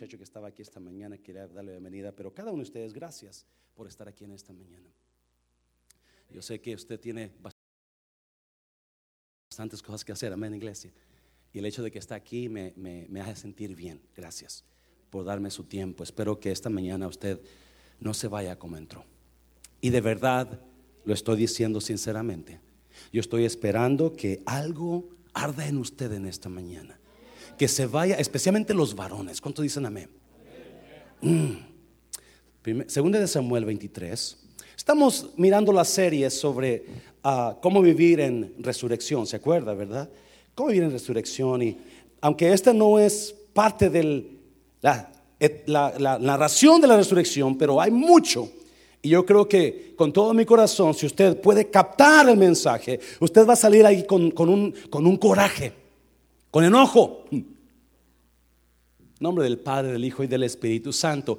muchacho que estaba aquí esta mañana, quería darle la bienvenida, pero cada uno de ustedes, gracias por estar aquí en esta mañana. Yo sé que usted tiene bastantes cosas que hacer, amén, iglesia. Y el hecho de que está aquí me, me, hace sentir bien. Gracias por darme su tiempo. Espero que esta mañana usted no se vaya como entró. Y de verdad lo estoy diciendo sinceramente. Yo estoy esperando que algo arda en usted en esta mañana. Que se vaya, especialmente los varones. ¿Cuánto dicen amén? Mm. Segunda de Samuel 23. Estamos mirando la serie sobre ah, cómo vivir en resurrección, ¿se acuerda, verdad? Cómo vivir en resurrección. Y aunque esta no es parte de la, la narración de la resurrección, pero hay mucho y yo creo que con todo mi corazón, si usted puede captar el mensaje, usted va a salir ahí con, un, con un coraje, con enojo. Nombre del Padre, del Hijo y del Espíritu Santo.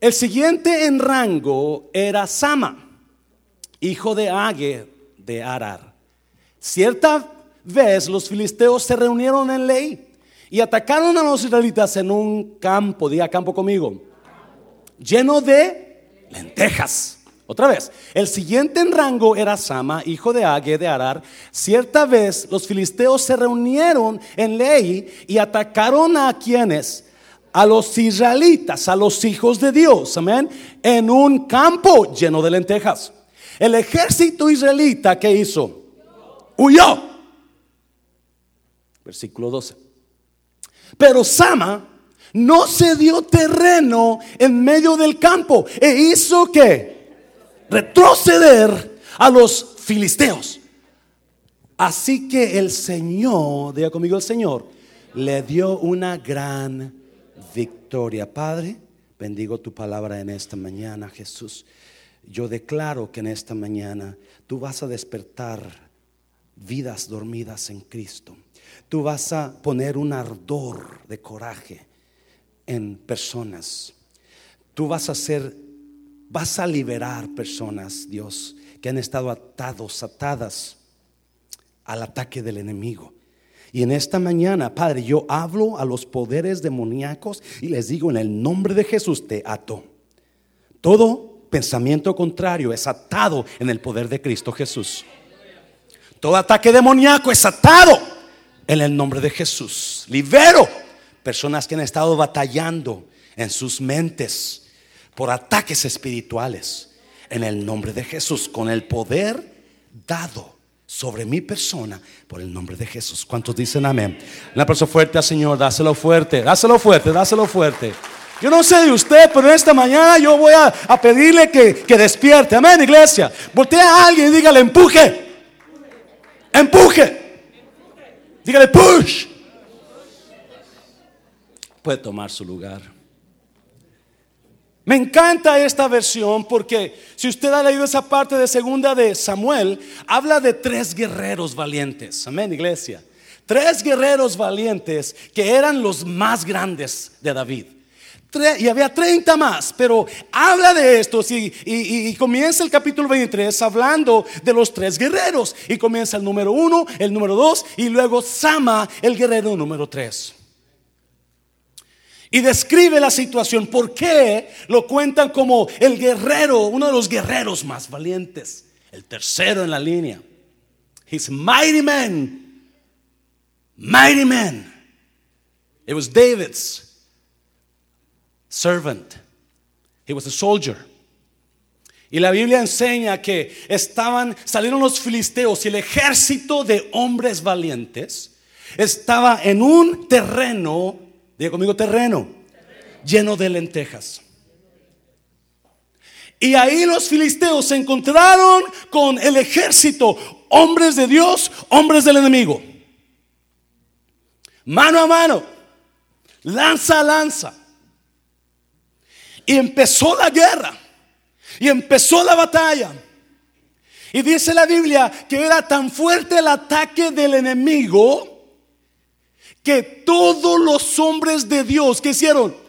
El siguiente en rango era Sama, hijo de Age de Arar. Cierta vez los filisteos se reunieron en ley y atacaron a los israelitas en un campo, diga campo conmigo, lleno de lentejas. Otra vez, el siguiente en rango era Sama, hijo de Age de Arar. Cierta vez los filisteos se reunieron en ley y atacaron a quienes? A los israelitas, a los hijos de Dios, amén, en un campo lleno de lentejas. El ejército israelita, ¿qué hizo? Huyó. Versículo 12. Pero Sama no se dio terreno en medio del campo e hizo que retroceder a los filisteos. Así que el Señor, diga conmigo el Señor, le dio una gran victoria. Padre, bendigo tu palabra en esta mañana, Jesús. Yo declaro que en esta mañana tú vas a despertar vidas dormidas en Cristo. Tú vas a poner un ardor de coraje en personas. Tú vas a ser, vas a liberar personas, Dios, que han estado atados, atadas al ataque del enemigo. Y en esta mañana, Padre, yo hablo a los poderes demoníacos y les digo en el nombre de Jesús, te ato. Todo pensamiento contrario es atado en el poder de Cristo Jesús. Todo ataque demoníaco es atado en el nombre de Jesús. Libero personas que han estado batallando en sus mentes por ataques espirituales. En el nombre de Jesús, con el poder dado sobre mi persona por el nombre de Jesús. ¿Cuántos dicen amén? Un aplauso fuerte al Señor, dáselo fuerte, dáselo fuerte, dáselo fuerte. Yo no sé de usted, pero esta mañana yo voy a, pedirle que, que, despierte. Amén, iglesia. Voltea a alguien y dígale, empuje. Empuje. Dígale, push puede tomar su lugar. Me encanta esta versión porque si usted ha leído esa parte de segunda de Samuel, habla de tres guerreros valientes. Amén, iglesia. Tres guerreros valientes que eran los más grandes de David. Y había 30 más, pero habla de estos y, comienza el capítulo 23 hablando de los tres guerreros. Y comienza el número uno, el número dos y luego Sama, el guerrero número tres. Y describe la situación. ¿Por qué lo cuentan como el guerrero, uno de los guerreros más valientes? El tercero en la línea. He's mighty man. Mighty man. It was David's servant. He was a soldier. Y la Biblia enseña que estaban, salieron los filisteos y el ejército de hombres valientes estaba en un terreno Diga conmigo terreno, lleno de lentejas. Y ahí los filisteos se encontraron con el ejército, hombres de Dios, hombres del enemigo. Mano a mano, lanza a lanza. Y empezó la guerra. Y empezó la batalla. Y dice la Biblia que era tan fuerte el ataque del enemigo que todos los hombres de Dios que hicieron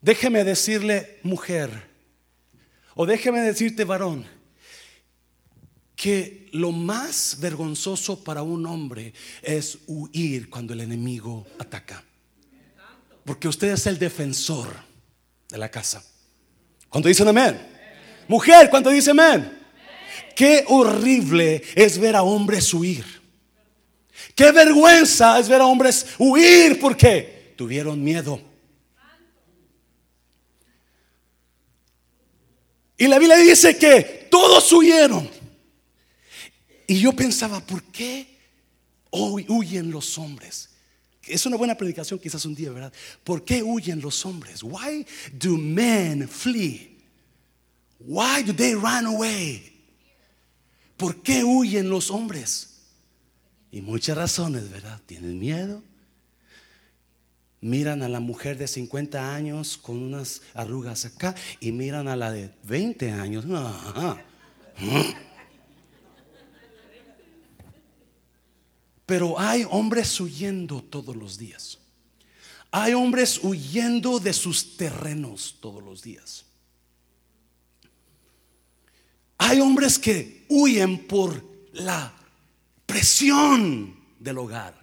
Déjeme decirle mujer, o déjeme decirte varón, que lo más vergonzoso para un hombre es huir cuando el enemigo ataca. Porque usted es el defensor de la casa. Cuando dicen amén. Mujer, cuando dice amén. Qué horrible es ver a hombres huir. Qué vergüenza es ver a hombres huir porque tuvieron miedo. Y la Biblia dice que todos huyeron. Y yo pensaba, ¿por qué huyen los hombres? Es una buena predicación quizás un día, ¿verdad? ¿Por qué huyen los hombres? Why do men flee? Why do they run away? ¿Por qué huyen los hombres? Y muchas razones, ¿verdad? Tienen miedo. Miran a la mujer de 50 años con unas arrugas acá y miran a la de 20 años. Pero hay hombres huyendo todos los días. Hay hombres huyendo de sus terrenos todos los días. Hay hombres que huyen por la presión del hogar.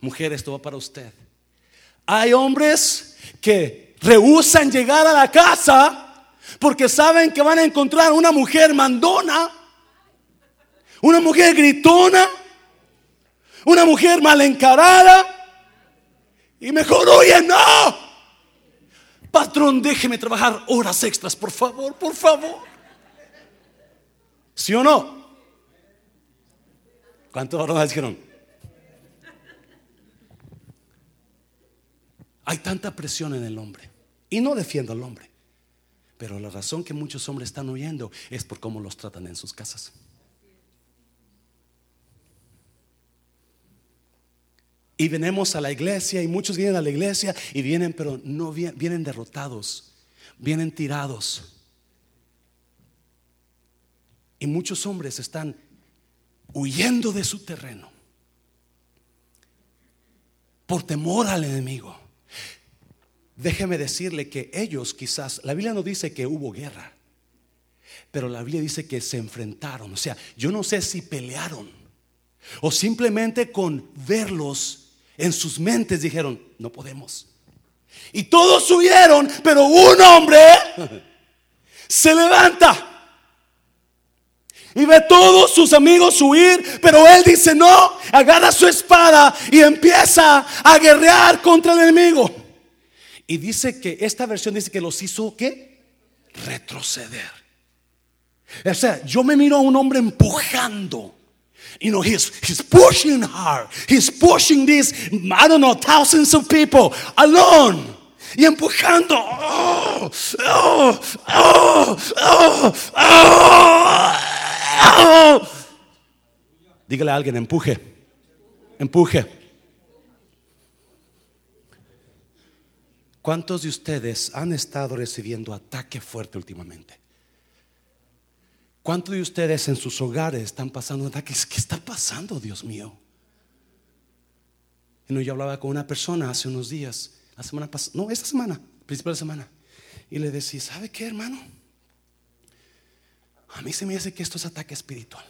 Mujer, esto va para usted. Hay hombres que rehusan llegar a la casa porque saben que van a encontrar una mujer mandona, una mujer gritona, una mujer mal encarada. Y mejor, oye, no. Patrón, déjeme trabajar horas extras, por favor, por favor. ¿Sí o no? ¿Cuántos varones dijeron? Hay tanta presión en el hombre. Y no defiendo al hombre. Pero la razón que muchos hombres están huyendo es por cómo los tratan en sus casas. Y venimos a la iglesia y muchos vienen a la iglesia y vienen, pero no vienen, vienen derrotados, vienen tirados. Y muchos hombres están huyendo de su terreno por temor al enemigo. Déjeme decirle que ellos quizás, la Biblia no dice que hubo guerra, pero la Biblia dice que se enfrentaron. O sea, yo no sé si pelearon o simplemente con verlos en sus mentes dijeron, no podemos. Y todos huyeron, pero un hombre se levanta. Y ve todos sus amigos huir, pero él dice no, agarra su espada y empieza a guerrear contra el enemigo. Y dice que esta versión dice que los hizo ¿qué? Retroceder. O sea, yo me miro a un hombre empujando you know, he's, he's pushing hard. He's pushing these, I don't know, thousands of people alone. Y empujando. Oh, oh, oh, Dígale a alguien, empuje. Empuje. ¿Cuántos de ustedes han estado recibiendo ataque fuerte últimamente? ¿Cuántos de ustedes en sus hogares están pasando ataques? ¿Qué está pasando, Dios mío? Yo hablaba con una persona hace unos días, la semana pasada, no, esta semana, principal de semana, y le decía, ¿sabe qué, hermano? A mí se me hace que esto es ataque espiritual.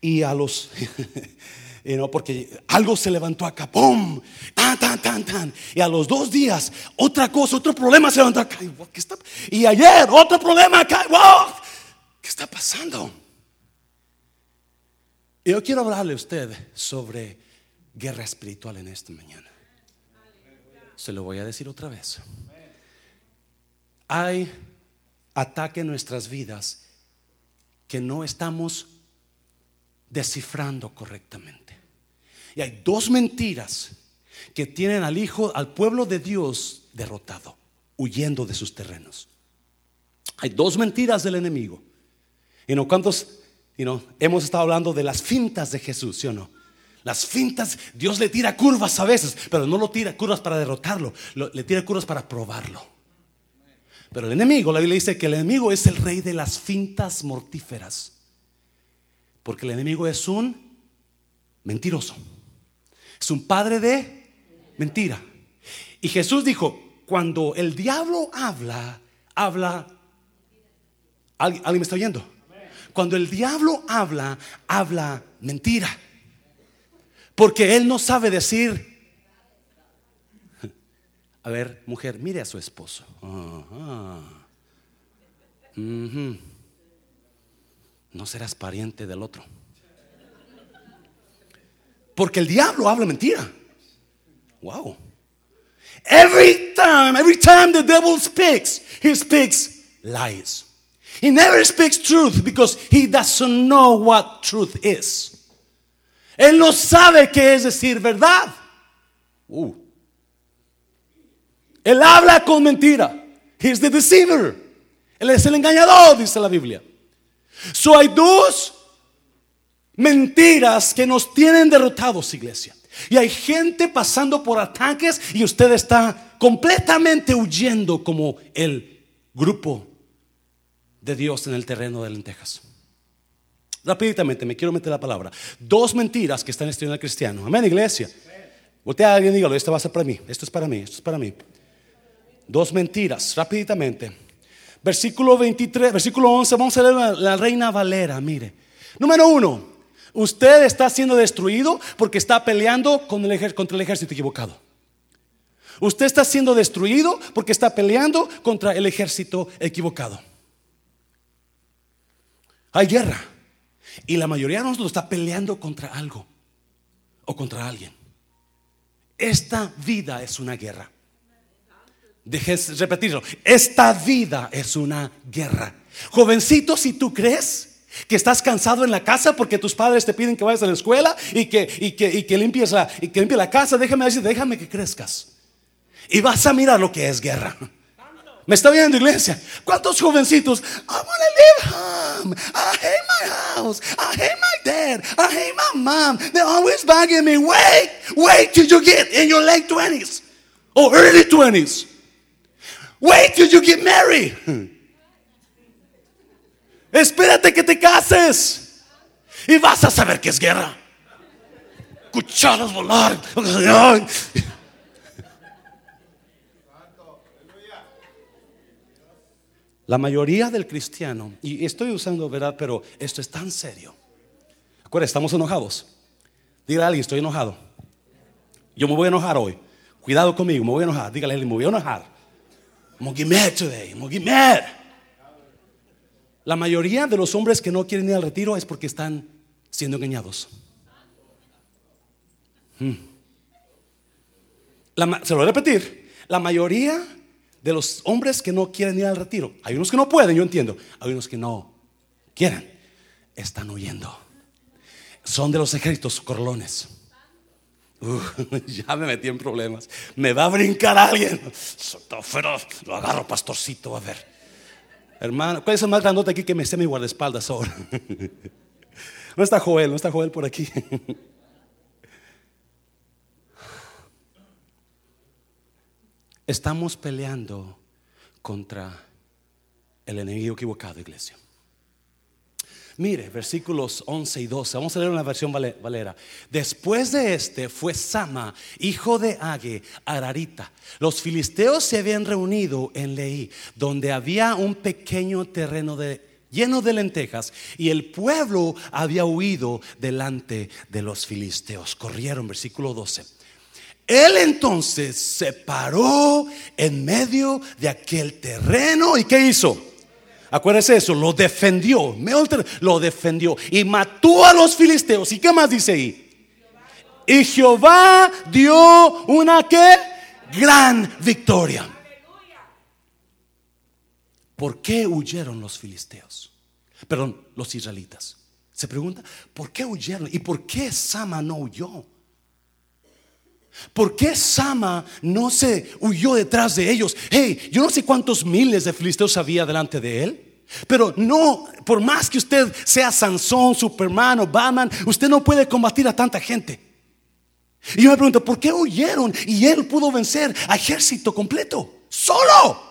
Y a los porque algo se levantó acá, ¡pum! Tan, tan, tan, tan. Y a los dos días, otra cosa, otro problema se levantó acá. Y ayer, otro problema acá. ¡Wow! ¿Qué está pasando? Yo quiero hablarle a usted sobre guerra espiritual en esta mañana. Se lo voy a decir otra vez. Hay ataque en nuestras vidas que no estamos descifrando correctamente. Y hay dos mentiras que tienen al Hijo, al pueblo de Dios derrotado, huyendo de sus terrenos. Hay dos mentiras del enemigo. Y no cuántos, y no, hemos estado hablando de las fintas de Jesús, ¿sí o no? Las fintas, Dios le tira curvas a veces, pero no lo tira curvas para derrotarlo, le tira curvas para probarlo. Pero el enemigo, la Biblia dice que el enemigo es el rey de las fintas mortíferas. Porque el enemigo es un mentiroso. Es un padre de mentira. Y Jesús dijo, cuando el diablo habla, habla ¿Alguien, ¿alguien me está oyendo? Cuando el diablo habla, habla mentira. Porque él no sabe decir, a ver, mujer, mire a su esposo. No serás pariente del otro. Porque el diablo habla mentira. Wow. Every time, every time the devil speaks, he speaks lies. He never speaks truth because he doesn't know what truth is. Él no sabe qué es decir verdad. Uh. Él habla con mentira. He's the deceiver. Él es el engañador, dice la Biblia. So hay dos mentiras que nos tienen derrotados, iglesia. Y hay gente pasando por ataques y usted está completamente huyendo como el grupo de Dios en el terreno de lentejas. Rápidamente, me quiero meter la palabra. Dos mentiras que están estudiando el cristiano. Amén, iglesia. Voltea a alguien y dígalo, esto va a ser para mí, esto es para mí, esto es para mí. Dos mentiras, rápidamente. Versículo 23, versículo 11, vamos a leer la, Reina Valera, mire. Número uno, usted está siendo destruido porque está peleando con el contra el ejército equivocado. Usted está siendo destruido porque está peleando contra el ejército equivocado. Hay guerra. Y la mayoría de nosotros está peleando contra algo o contra alguien. Esta vida es una guerra. Dejes repetirlo. Esta vida es una guerra. Jovencito, si tú crees que estás cansado en la casa porque tus padres te piden que vayas a la escuela y que, y que, que limpies la, y que limpies la casa, déjame decir, déjame que crezcas. Y vas a mirar lo que es guerra. ¿Me está viendo, iglesia? ¿Cuántos jovencitos? I want to live home. I hate my house. I hate my dad. I hate my mom. They're always bugging me. Wait, wait till you get in your late 20s or early 20s. Wait till you get married. Espérate que te cases y vas a saber que es guerra. Cucharas volar. La mayoría del cristiano, y estoy usando verdad, pero esto es tan serio. Acuérdense, estamos enojados. Dígale a alguien, estoy enojado. Yo me voy a enojar hoy. Cuidado conmigo, me voy a enojar. Dígale a alguien, me voy a enojar. La mayoría de los hombres que no quieren ir al retiro es porque están siendo engañados. Hmm. se lo voy a repetir. La mayoría de los hombres que no quieren ir al retiro. Hay unos que no pueden, yo entiendo. Hay unos que no quieren. Están huyendo. Son de los ejércitos corlones. ya me metí en problemas. Me va a brincar alguien. lo agarro, pastorcito, a ver. Hermano, ¿cuál es el más grandote aquí que me esté mi guardaespaldas ahora? no está Joel, no está Joel por aquí. Estamos peleando contra el enemigo equivocado, iglesia. Mire, versículos 11 y 12. Vamos a leer una versión valera. Después de este fue Sama, hijo de Age, Ararita. Los filisteos se habían reunido en Leí, donde había un pequeño terreno lleno de lentejas, y el pueblo había huido delante de los filisteos. Corrieron, versículo 12. Él entonces se paró en medio de aquel terreno y ¿qué hizo? Acuérdese eso, lo defendió, lo defendió y mató a los filisteos. ¿Y qué más dice ahí? Y Jehová dio una que gran victoria. ¿Por qué huyeron los filisteos? Perdón, los israelitas. Se pregunta, ¿por qué huyeron? ¿Y por qué Sama no huyó? ¿Por qué Sama no se huyó detrás de ellos? Hey, yo no sé cuántos miles de filisteos había delante de él. Pero no, por más que usted sea Sansón, Superman o Batman, usted no puede combatir a tanta gente. Y yo me pregunto, ¿por qué huyeron? Y él pudo vencer a ejército completo, solo.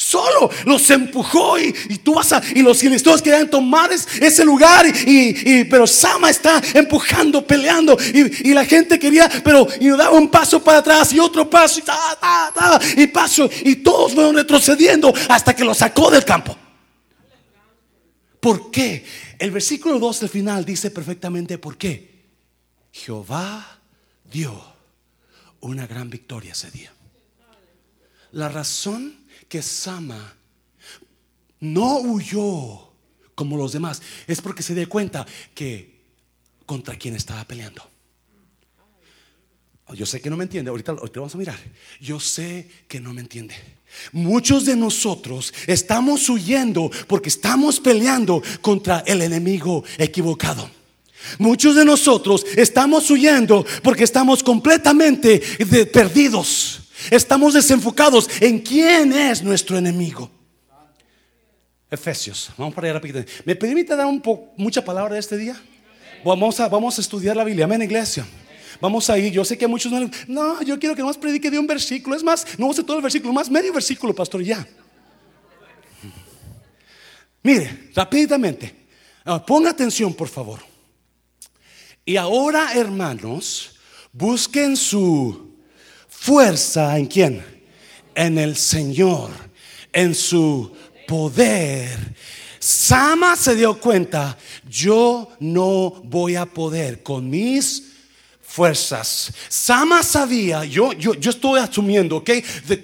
Solo los empujó y, tú vas a, y los filisteos querían tomar ese lugar y, pero Sama está empujando, peleando y, la gente quería, pero y daba un paso para atrás y otro paso y, y paso y todos fueron retrocediendo hasta que lo sacó del campo. ¿Por qué? El versículo 2 del final dice perfectamente por qué. Jehová dio una gran victoria ese día. La razón que Sama no huyó como los demás es porque se dio cuenta que contra quién estaba peleando. Yo sé que no me entiende, ahorita, ahorita vamos a mirar. Yo sé que no me entiende. Muchos de nosotros estamos huyendo porque estamos peleando contra el enemigo equivocado. Muchos de nosotros estamos huyendo porque estamos completamente perdidos. Estamos desenfocados en quién es nuestro enemigo. Efesios, vamos para allá rápidamente. ¿Me permite dar mucha palabra de este día? Vamos a, a estudiar la Biblia, amén, iglesia. Vamos a ir, yo sé que muchos no, no, yo quiero que más predique de un versículo. Es más, no sé todo el versículo, más medio versículo, pastor, ya. Mire, rápidamente, ah, ponga atención, por favor. Y ahora, hermanos, busquen su fuerza en quién? En el Señor, en su poder. Sama se dio cuenta, yo no voy a poder con mis fuerzas. Sama sabía, yo, yo, yo estoy asumiendo, ¿ok?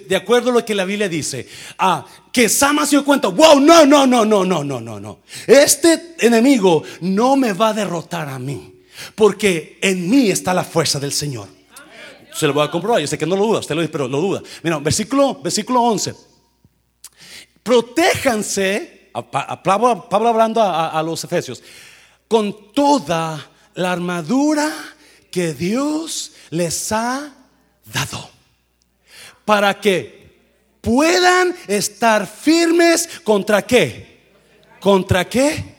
De, acuerdo a lo que la Biblia dice, ah, que Sama se dio cuenta, wow, no, no, no, no, no, no, no, no. Este enemigo no me va a derrotar a mí, porque en mí está la fuerza del Señor. Se lo voy a comprobar, yo sé que no lo duda, usted lo dice, pero lo duda. Mira, versículo, versículo 11. Protéjanse, Pablo, hablando a los efesios, con toda la armadura que Dios les ha dado para que puedan estar firmes contra qué? ¿Contra qué?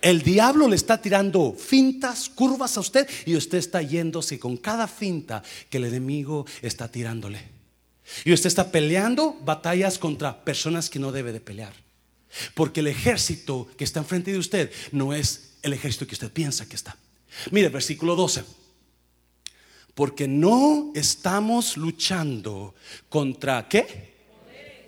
El diablo le está tirando fintas, curvas a usted y usted está yéndose con cada finta que el enemigo está tirándole. Y usted está peleando batallas contra personas que no debe de pelear. Porque el ejército que está enfrente de usted no es el ejército que usted piensa que está. Mire, versículo 12. Porque no estamos luchando contra qué?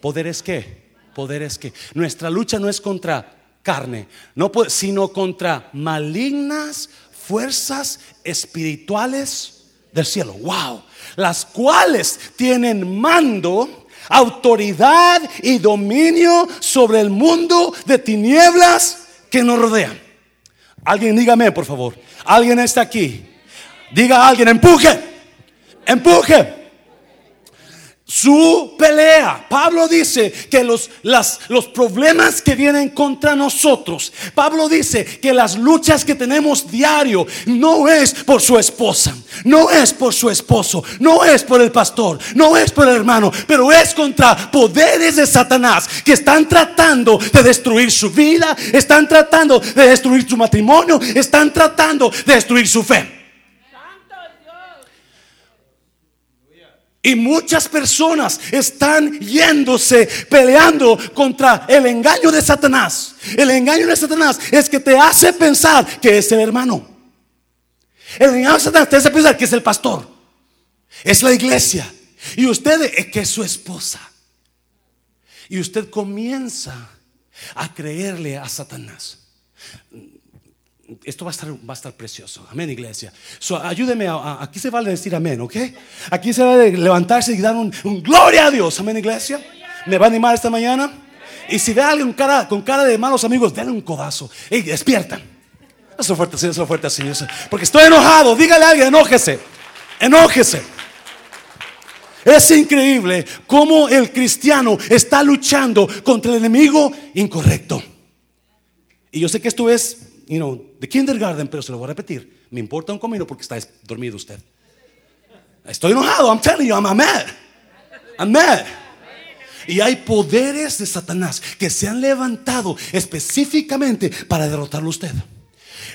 ¿Poderes qué? ¿Poderes qué? Nuestra lucha no es contra carne, no, sino contra malignas fuerzas espirituales del cielo. Wow. Las cuales tienen mando, autoridad y dominio sobre el mundo de tinieblas que nos rodean. Alguien dígame, por favor. Alguien está aquí Diga a alguien, empuje, empuje. Su pelea. Pablo dice que los, los problemas que vienen contra nosotros, Pablo dice que las luchas que tenemos diario no es por su esposa, no es por su esposo, no es por el pastor, no es por el hermano, pero es contra poderes de Satanás que están tratando de destruir su vida, están tratando de destruir su matrimonio, están tratando de destruir su fe. Y muchas personas están yéndose, peleando contra el engaño de Satanás. El engaño de Satanás es que te hace pensar que es el hermano. El engaño de Satanás te hace pensar que es el pastor. Es la iglesia. Y usted es que es su esposa. Y usted comienza a creerle a Satanás esto va a estar, va a estar precioso. Amén, iglesia. ayúdeme, a, aquí se vale decir amén, ¿ok? Aquí se vale levantarse y dar un, gloria a Dios. Amén, iglesia. ¿Me va a animar esta mañana? Y si ve a alguien con cara, con cara de malos amigos, denle un codazo. Y despiertan. Eso fuerte, Señor, eso fuerte, Señor. Porque estoy enojado. Dígale a alguien, enójese. Enójese. Es increíble cómo el cristiano está luchando contra el enemigo incorrecto. Y yo sé que esto es you know, de kindergarten, pero se lo voy a repetir. Me importa un comino porque está dormido usted. Estoy enojado, I'm telling you, I'm, mad. I'm mad. Y hay poderes de Satanás que se han levantado específicamente para derrotarlo a usted.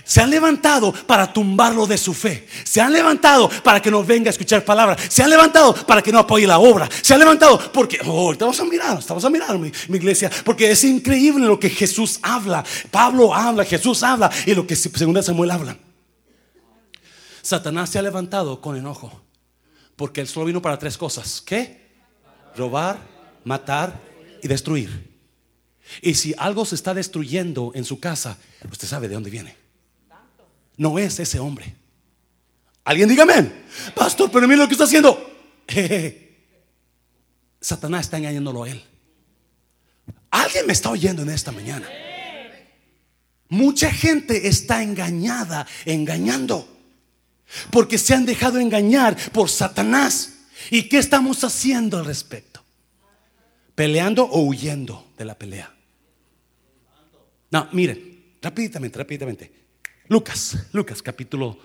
Se han levantado para tumbarlo de su fe. Se han levantado para que no venga a escuchar palabras. Se han levantado para que no apoye la obra. Se han levantado porque, oh, estamos a mirar, estamos a mirar mi, iglesia. Porque es increíble lo que Jesús habla. Pablo habla, Jesús habla y lo que segunda Samuel habla. Satanás se ha levantado con enojo. Porque él solo vino para tres cosas. ¿Qué? Robar, matar y destruir. Y si algo se está destruyendo en su casa, usted sabe de dónde viene. No es ese hombre. Alguien dígame, pastor, pero mire lo que está haciendo. Satanás está engañándolo a él. Alguien me está oyendo en esta mañana. Mucha gente está engañada, engañando. Porque se han dejado engañar por Satanás. ¿Y qué estamos haciendo al respecto? ¿Peleando o huyendo de la pelea? No, miren, rápidamente, rápidamente. Lucas, Lucas capítulo,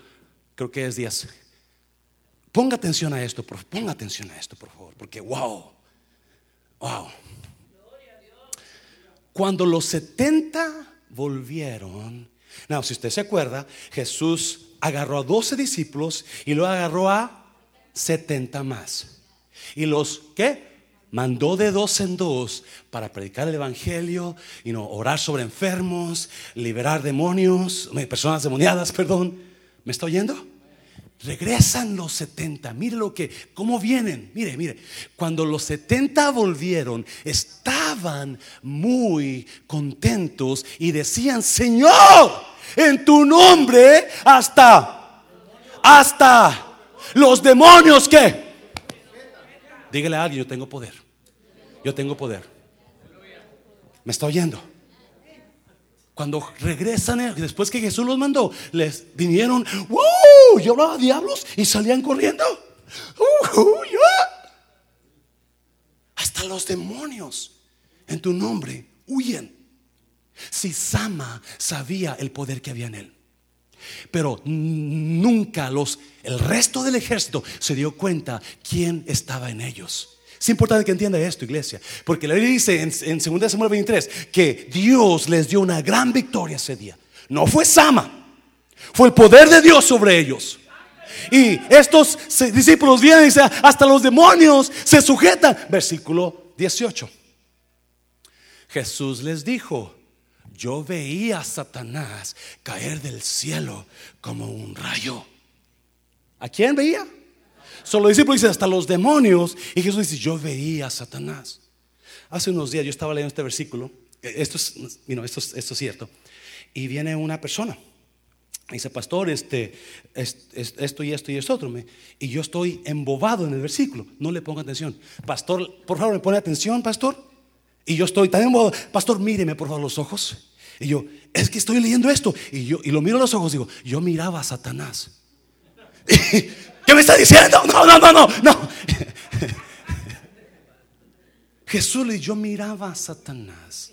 creo que es 10. Ponga atención a esto, por, ponga atención a esto, por favor, porque wow, wow. Cuando los 70 volvieron, no, si usted se acuerda, Jesús agarró a 12 discípulos y luego agarró a 70 más. Y los, ¿qué? Mandó de dos en dos para predicar el evangelio y no orar sobre enfermos, liberar demonios, personas demoniadas, perdón. ¿Me está oyendo? Regresan los 70. Mire lo que, cómo vienen. Mire, mire. Cuando los 70 volvieron, estaban muy contentos y decían, Señor, en tu nombre hasta, hasta los demonios que. Dígale a alguien, yo tengo poder. Yo tengo poder. ¿Me está oyendo? Cuando regresan, después que Jesús los mandó, les vinieron, ¡Wow! Yo hablaba diablos y salían corriendo. Hasta los demonios en tu nombre huyen. Si Sama sabía el poder que había en él. Pero nunca los el resto del ejército se dio cuenta quién estaba en ellos. Es importante que entienda esto, iglesia, porque la Biblia dice en, en 2 Samuel 23 que Dios les dio una gran victoria ese día. No fue Sama, fue el poder de Dios sobre ellos. Y estos discípulos vienen y dicen, hasta los demonios se sujetan. Versículo 18. Jesús les dijo, yo veía a Satanás caer del cielo como un rayo. ¿A quién veía? Solo los discípulos dicen hasta los demonios. Y Jesús dice, yo veía a Satanás. Hace unos días yo estaba leyendo este versículo. Esto es, esto, esto es cierto. Y viene una persona. Dice, pastor, este, esto y esto y esto otro. Y yo estoy embobado en el versículo. No le ponga atención. Pastor, por favor, me pone atención, pastor. Y yo estoy tan embobado. Pastor, míreme por favor los ojos. Y yo, es que estoy leyendo esto. Y yo y lo miro a los ojos. Digo, yo miraba a Satanás. ¿Qué me está diciendo? No, no, no, no, no. Jesús le yo miraba a Satanás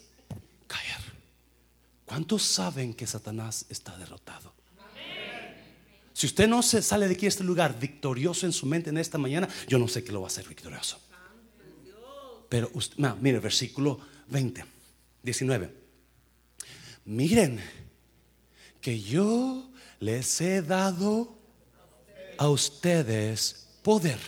caer. ¿Cuántos saben que Satanás está derrotado? Si usted no se sale de aquí a este lugar victorioso en su mente en esta mañana, yo no sé qué lo va a hacer victorioso. Pero usted, mire, versículo 20, 19. Miren que yo les he dado a ustedes poder.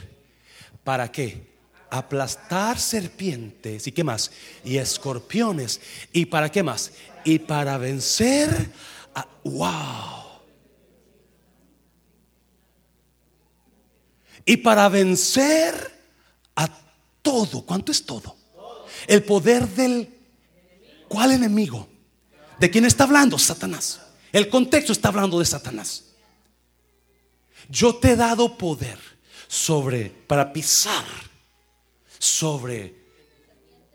¿Para qué? Aplastar serpientes y qué más? Y escorpiones. ¿Y para qué más? Y para vencer a... ¡Wow! Y para vencer a todo. ¿Cuánto es todo? El poder del... ¿Cuál enemigo? ¿De quién está hablando? Satanás. El contexto está hablando de Satanás. Yo te he dado poder sobre, para pisar sobre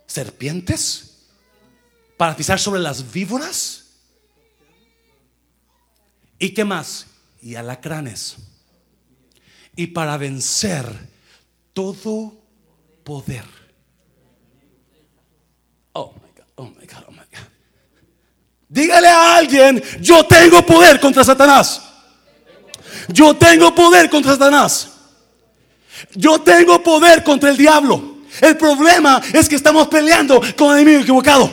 serpientes, para pisar sobre las víboras. ¿Y qué más? Y alacranes. Y para vencer todo poder. Oh my God, oh my God, oh my God. Dígale a alguien, yo tengo poder contra Satanás. Yo tengo poder contra Satanás. Yo tengo poder contra el diablo. El problema es que estamos peleando con el enemigo equivocado.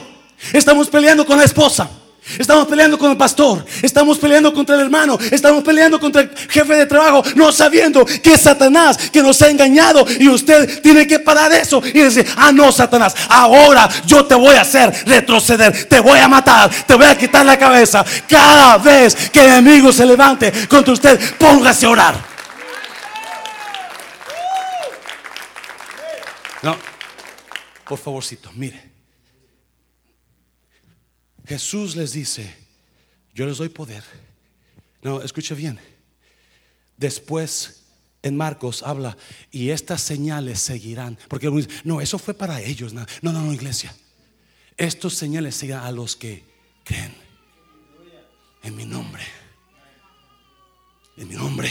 Estamos peleando con la esposa. Estamos peleando con el pastor, estamos peleando contra el hermano, estamos peleando contra el jefe de trabajo, no sabiendo que es Satanás que nos ha engañado y usted tiene que parar eso y decir, ah no Satanás, ahora yo te voy a hacer retroceder, te voy a matar, te voy a quitar la cabeza. Cada vez que el enemigo se levante contra usted, póngase a orar. No, por favorcito, mire. Jesús les dice, yo les doy poder. No, escucha bien. Después en Marcos habla, y estas señales seguirán. Porque no, eso fue para ellos. No, no, no, iglesia. Estos señales seguirán a los que creen en mi nombre. En mi nombre.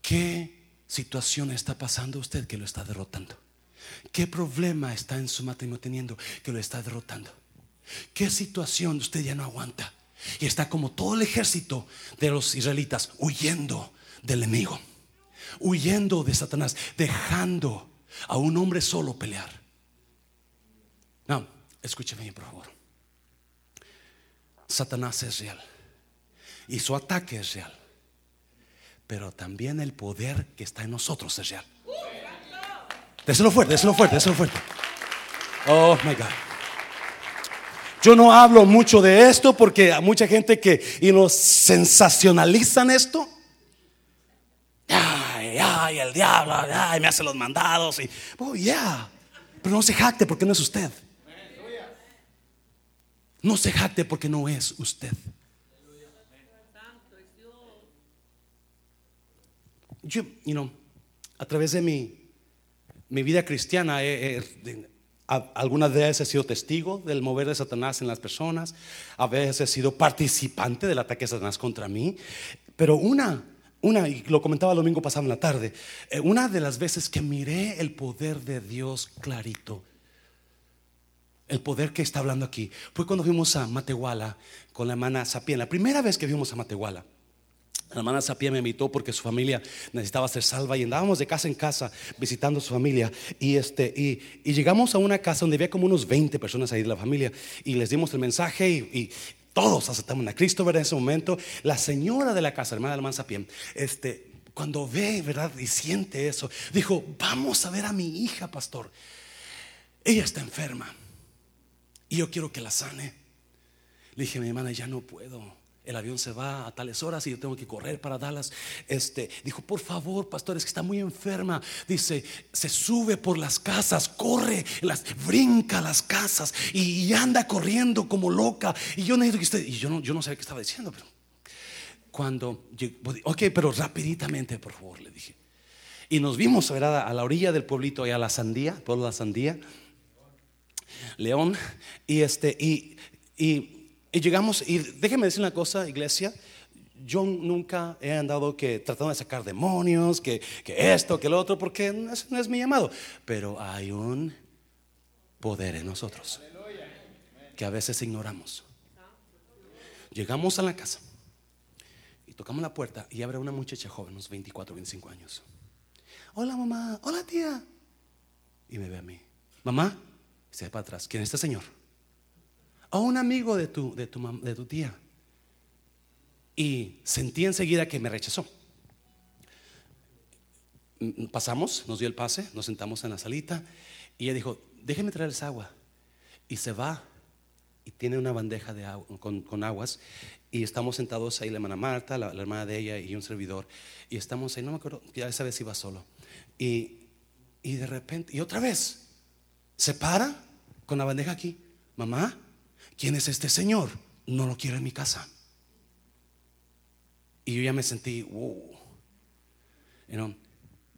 ¿Qué situación está pasando usted que lo está derrotando? ¿Qué problema está en su matrimonio teniendo que lo está derrotando? ¿Qué situación usted ya no aguanta? Y está como todo el ejército de los israelitas huyendo del enemigo, huyendo de Satanás, dejando a un hombre solo pelear. No, escúcheme por favor. Satanás es real y su ataque es real, pero también el poder que está en nosotros es real. Déselo fuerte, déselo fuerte, déselo fuerte. Oh my God. Yo no hablo mucho de esto porque hay mucha gente que y nos sensacionalizan esto. Ay, ay, el diablo, ay, me hace los mandados y oh yeah. Pero no se jacte porque no es usted. No se jacte porque no es usted. Yo, you know, a través de mi mi vida cristiana, algunas veces he sido testigo del mover de Satanás en las personas, a veces he sido participante del ataque de Satanás contra mí, pero una, una, y lo comentaba el domingo pasado en la tarde, eh, una de las veces que miré el poder de Dios clarito, el poder que está hablando aquí, fue cuando fuimos a Matehuala con la hermana Sapien, la primera vez que fuimos a Matehuala. La hermana Sapia me invitó porque su familia necesitaba ser salva y andábamos de casa en casa visitando a su familia. Y, este, y, llegamos a una casa donde había como unos 20 personas ahí de la familia y les dimos el mensaje y, todos aceptamos a Cristo. En ese momento, la señora de la casa, hermana de la Sapia, este, cuando ve, ¿verdad? Y siente eso, dijo, vamos a ver a mi hija, pastor. Ella está enferma y yo quiero que la sane. Le dije, mi hermana, ya no puedo el avión se va a tales horas y yo tengo que correr para Dallas. Este, dijo, por favor, pastor, es que está muy enferma. Dice, se sube por las casas, corre, las, brinca las casas y, anda corriendo como loca. Y yo necesito que usted, y yo no, yo no sabía qué estaba diciendo, pero cuando, ok, pero rapiditamente, por favor, le dije. Y nos vimos a la orilla del pueblito, allá a la Sandía, pueblo de la Sandía, León, y este, y, y y llegamos, y déjeme decir una cosa, iglesia. Yo nunca he andado que tratando de sacar demonios, que, esto, que lo otro, porque no es, no es mi llamado. Pero hay un poder en nosotros que a veces ignoramos. Llegamos a la casa y tocamos la puerta y abre una muchacha joven, unos 24, 25 años. Hola mamá, hola tía. Y me ve a mí. Mamá, se va para atrás. ¿Quién es este señor? A un amigo de tu, de tu, de tu tía. Y sentí enseguida que me rechazó. Pasamos, nos dio el pase, nos sentamos en la salita y ella dijo, déjeme traerles agua. Y se va y tiene una bandeja de agua, con, aguas y estamos sentados ahí la hermana Marta, la, hermana de ella y un servidor y estamos ahí, no me acuerdo, ya esa vez iba solo y, y de repente, y otra vez, se para con la bandeja aquí, mamá, ¿quién es este señor? No lo quiero en mi casa. Y yo ya me sentí, wow.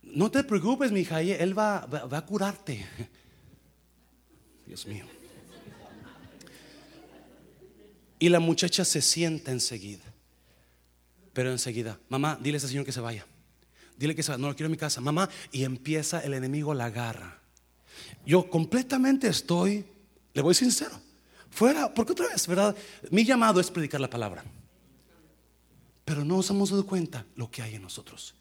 no te preocupes, mi hija, él va, va, a curarte. Dios mío. Y la muchacha se sienta enseguida. Pero enseguida, mamá, dile a ese señor que se vaya. Dile que se vaya, no lo quiero en mi casa. Mamá, y empieza el enemigo la garra. Yo completamente estoy, le voy sincero, Fuera, porque otra vez, ¿verdad? Mi llamado es predicar la palabra. Pero no nos hemos dado cuenta lo que hay en nosotros.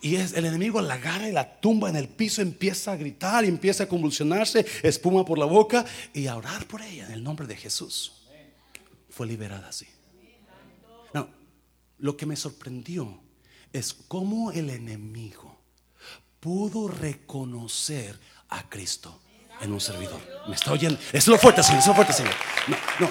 Y es el enemigo la agarra y la tumba en el piso, empieza a gritar, empieza a convulsionarse, espuma por la boca y a orar por ella en el nombre de Jesús. Fue liberada así. No, lo que me sorprendió es cómo el enemigo pudo reconocer a Cristo en un servidor. ¿Me está oyendo? Es lo fuerte, Señor. Es lo fuerte, Señor. No, no.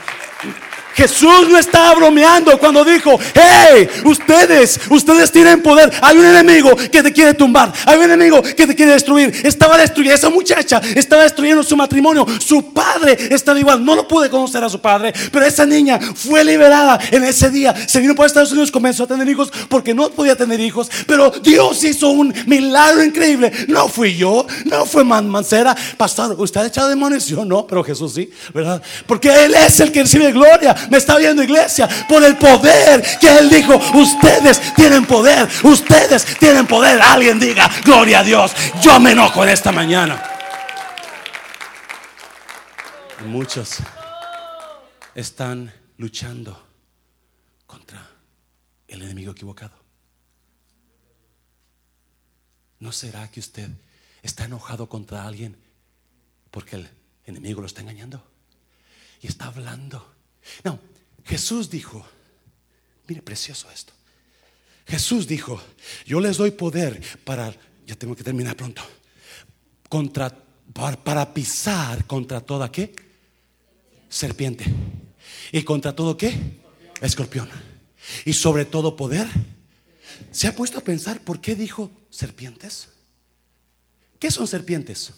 Jesús no estaba bromeando cuando dijo, hey, ustedes, ustedes tienen poder. Hay un enemigo que te quiere tumbar. Hay un enemigo que te quiere destruir. Estaba destruyendo, esa muchacha estaba destruyendo su matrimonio. Su padre estaba igual. No lo pude conocer a su padre, pero esa niña fue liberada en ese día. Se vino por Estados Unidos, comenzó a tener hijos porque no podía tener hijos. Pero Dios hizo un milagro increíble. No fui yo, no fue Man Mancera. Pastor, ¿usted ha echado demonios? Yo no, pero Jesús sí, ¿verdad? Porque Él es el que recibe gloria. Me está viendo iglesia por el poder que Él dijo. Ustedes tienen poder, ustedes tienen poder. Alguien diga, gloria a Dios. Yo me enojo en esta mañana. Muchos están luchando contra el enemigo equivocado. ¿No será que usted está enojado contra alguien porque el enemigo lo está engañando? Y está hablando. No, Jesús dijo, mire precioso esto. Jesús dijo, yo les doy poder para, ya tengo que terminar pronto, contra, para, pisar contra toda qué? Serpiente. ¿Y contra todo qué? Escorpión. Y sobre todo poder. ¿Se ha puesto a pensar por qué dijo serpientes? ¿Qué son serpientes?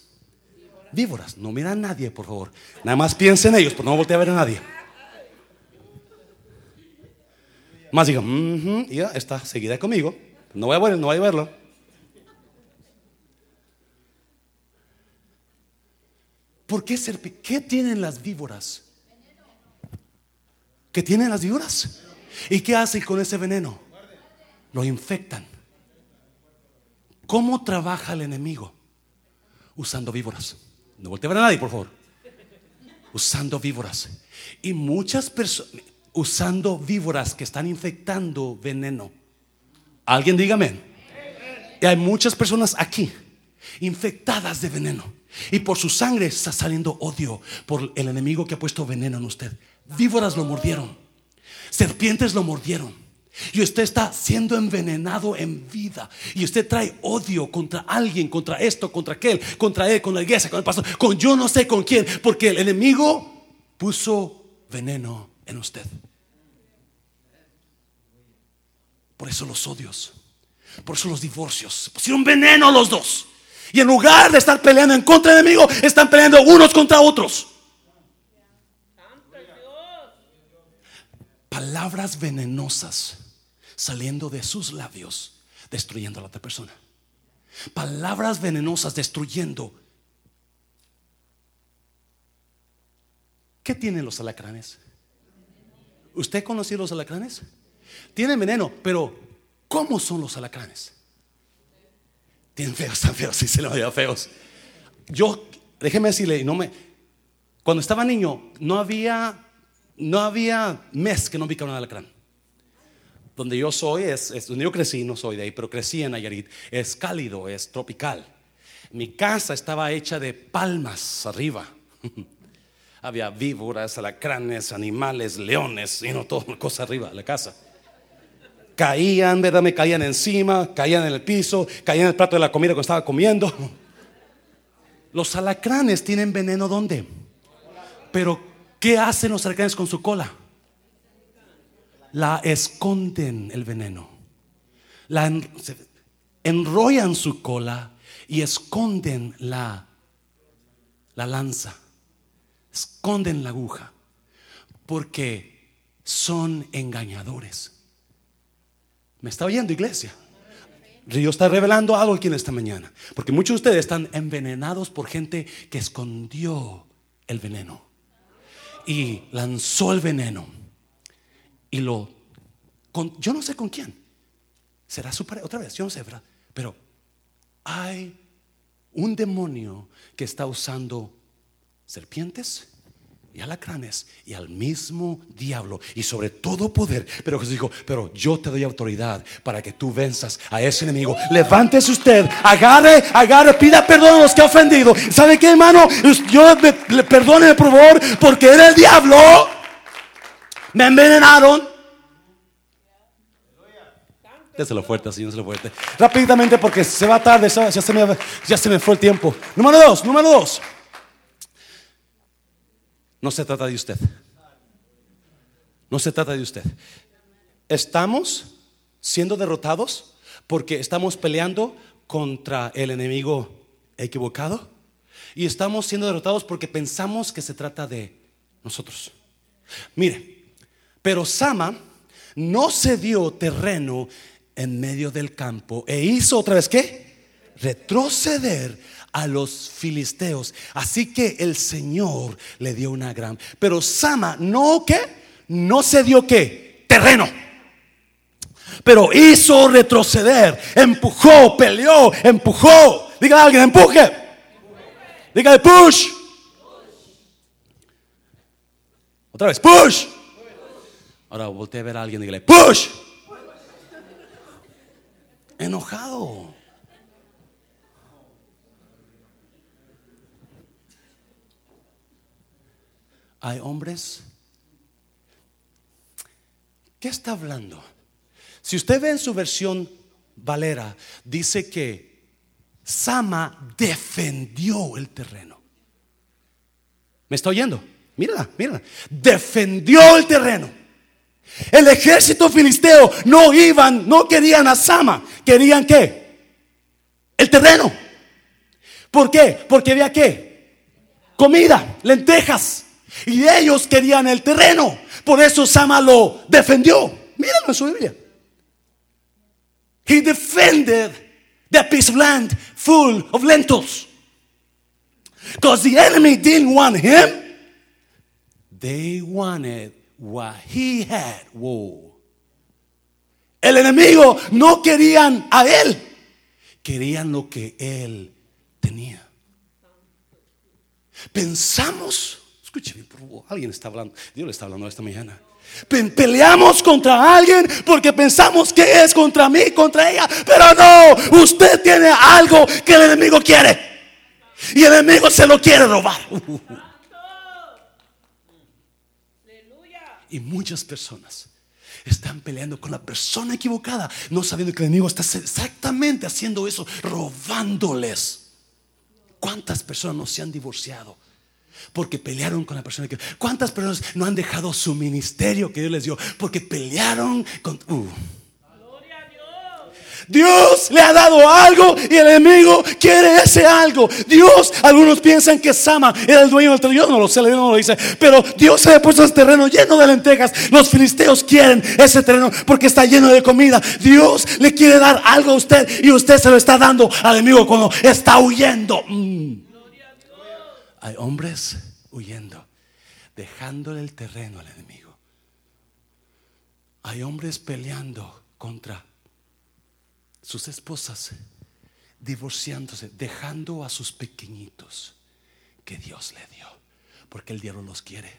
Víboras. No mira a nadie, por favor. Nada más piensen en ellos, pero no voltee a ver a nadie. Más digo, y ya está seguida conmigo. No voy a ver, no voy a verlo. ¿Por qué serpi- ¿Qué tienen las víboras? ¿Qué tienen las víboras? ¿Y qué hacen con ese veneno? Lo infectan. ¿Cómo trabaja el enemigo? Usando víboras. No voltee a ver a nadie, por favor. Usando víboras. Y muchas personas usando víboras que están infectando veneno. Alguien dígame. Y hay muchas personas aquí infectadas de veneno. Y por su sangre está saliendo odio por el enemigo que ha puesto veneno en usted. Víboras lo mordieron. Serpientes lo mordieron. Y usted está siendo envenenado en vida. Y usted trae odio contra alguien, contra esto, contra aquel, contra él, con la iglesia, con el pastor, con yo no sé con quién. Porque el enemigo puso veneno en usted. Por eso los odios. Por eso los divorcios. Pusieron veneno los dos. Y en lugar de estar peleando en contra del enemigo, están peleando unos contra otros. Palabras venenosas saliendo de sus labios, destruyendo a la otra persona. Palabras venenosas destruyendo. ¿Qué tienen los alacranes? ¿Usted conoció los alacranes? Tienen veneno, pero ¿cómo son los alacranes? Tienen feos, están feos, sí se lo veía feos. Yo, déjeme decirle, no me, cuando estaba niño, no había, no había mes que no picara un alacrán. Donde yo soy, es, donde yo crecí, no soy de ahí, pero crecí en Nayarit, es cálido, es tropical. Mi casa estaba hecha de palmas arriba. Había víboras, alacranes, animales, leones, y no todo cosa arriba la casa. Caían, ¿verdad? Me caían encima, caían en el piso, caían en el plato de la comida cuando estaba comiendo. Los alacranes tienen veneno ¿dónde? Pero ¿qué hacen los alacranes con su cola? La esconden el veneno. La en- enrollan su cola y esconden la, la lanza. Esconden la aguja. Porque son engañadores. ¿Me está oyendo, iglesia? Dios está revelando algo aquí en esta mañana. Porque muchos de ustedes están envenenados por gente que escondió el veneno. Y lanzó el veneno. Y lo... con- yo no sé con quién. Será su pareja. Otra vez, yo no sé, ¿verdad? Pero hay un demonio que está usando serpientes y alacranes y al mismo diablo y sobre todo poder. Pero Jesús dijo, pero yo te doy autoridad para que tú venzas a ese enemigo. Levántese usted, agarre, agarre, pida perdón a los que ha ofendido. ¿Sabe qué, hermano? Yo me, le- perdóneme por favor, porque era el diablo. Me envenenaron. Déselo fuerte, fuerte. Rápidamente porque se va tarde, ya se, me, ya se me fue el tiempo. Número dos, número dos. No se trata de usted. No se trata de usted. Estamos siendo derrotados porque estamos peleando contra el enemigo equivocado y estamos siendo derrotados porque pensamos que se trata de nosotros. Mire, pero Sama no se dio terreno en medio del campo e hizo otra vez qué? Retroceder a los filisteos. Así que el Señor le dio una gran. Pero Sama no qué? No se dio qué? Terreno. Pero hizo retroceder, empujó, peleó, empujó. Diga a alguien, empuje. Dígale, push. Otra vez, push. Ahora volteé a ver a alguien y dígale, push. Enojado. Hay hombres. ¿Qué está hablando? Si usted ve en su versión Valera, dice que Sama defendió el terreno. ¿Me está oyendo? Mírala, mírala. Defendió el terreno. El ejército filisteo no iban, no querían a Sama, querían qué? El terreno. ¿Por qué? Porque había qué? Comida, lentejas. Y ellos querían el terreno. Por eso Sama lo defendió. Míralo en su Biblia. He defended that piece of land full of lentils. Because the enemy didn't want him. They wanted what he had. Whoa. El enemigo no querían a él, querían lo que él tenía. Pensamos, escuche bien, por favor, alguien está hablando, Dios le está hablando esta mañana. Peleamos contra alguien porque pensamos que es contra mí, contra ella. Pero no, usted tiene algo que el enemigo quiere. Y el enemigo se lo quiere robar. Y muchas personas están peleando con la persona equivocada, no sabiendo que el enemigo está exactamente haciendo eso, robándoles. ¿Cuántas personas no se han divorciado? Porque pelearon con la persona que... ¿Cuántas personas no han dejado su ministerio que Dios les dio? Porque pelearon con... Uh. Dios le ha dado algo y el enemigo quiere ese algo. Dios, algunos piensan que Sama era el dueño del terreno. Yo no lo sé, Dios no lo dice. Pero Dios se ha puesto ese terreno lleno de lentejas. Los filisteos quieren ese terreno porque está lleno de comida. Dios le quiere dar algo a usted y usted se lo está dando al enemigo cuando está huyendo. Mm. Hay hombres huyendo, dejándole el terreno al enemigo. Hay hombres peleando contra sus esposas, divorciándose, dejando a sus pequeñitos que Dios le dio, porque el diablo los quiere.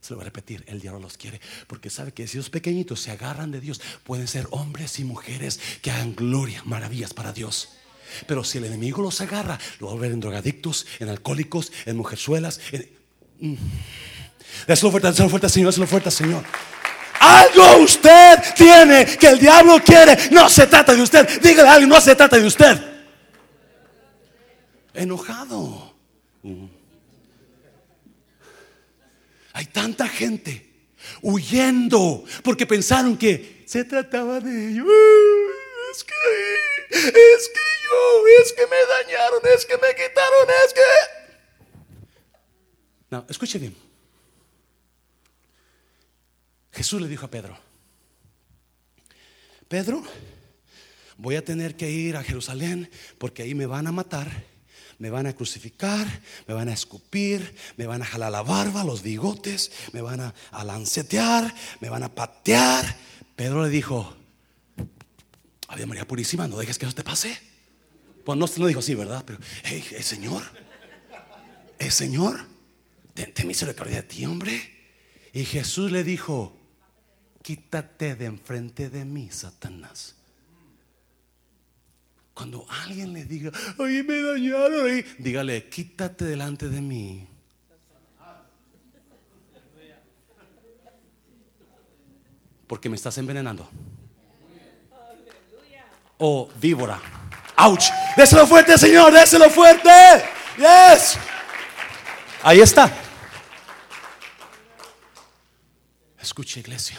Se lo voy a repetir, el diablo los quiere, porque sabe que si los pequeñitos se agarran de Dios, pueden ser hombres y mujeres que hagan gloria, maravillas para Dios. Pero si el enemigo los agarra, lo va a ver en drogadictos, en alcohólicos, en mujerzuelas. En... Mm. Déselo fuerte, déselo fuerte, Señor, déselo fuerte, Señor. Algo usted tiene que el diablo quiere. No se trata de usted. Dígale a alguien, no se trata de usted. Enojado. Mm. Hay tanta gente huyendo porque pensaron que se trataba de ellos. Es que, es que es que me dañaron, es que me quitaron, es que... No, escuche bien. Jesús le dijo a Pedro, Pedro, voy a tener que ir a Jerusalén porque ahí me van a matar, me van a crucificar, me van a escupir, me van a jalar la barba, los bigotes, me van a, a lancetear, me van a patear. Pedro le dijo, Ave María Purísima, no dejes que eso te pase. Pues no, no dijo así, ¿verdad? Pero, hey, el Señor, el Señor, ten, ten misericordia de ti, hombre. Y Jesús le dijo, quítate de enfrente de mí, Satanás. Cuando alguien le diga, ay, me dañaron, dígale, quítate delante de mí. Porque me estás envenenando. O víbora. Ouch. Déselo fuerte, Señor. Déselo fuerte. Yes. Ahí está. Escuche iglesia.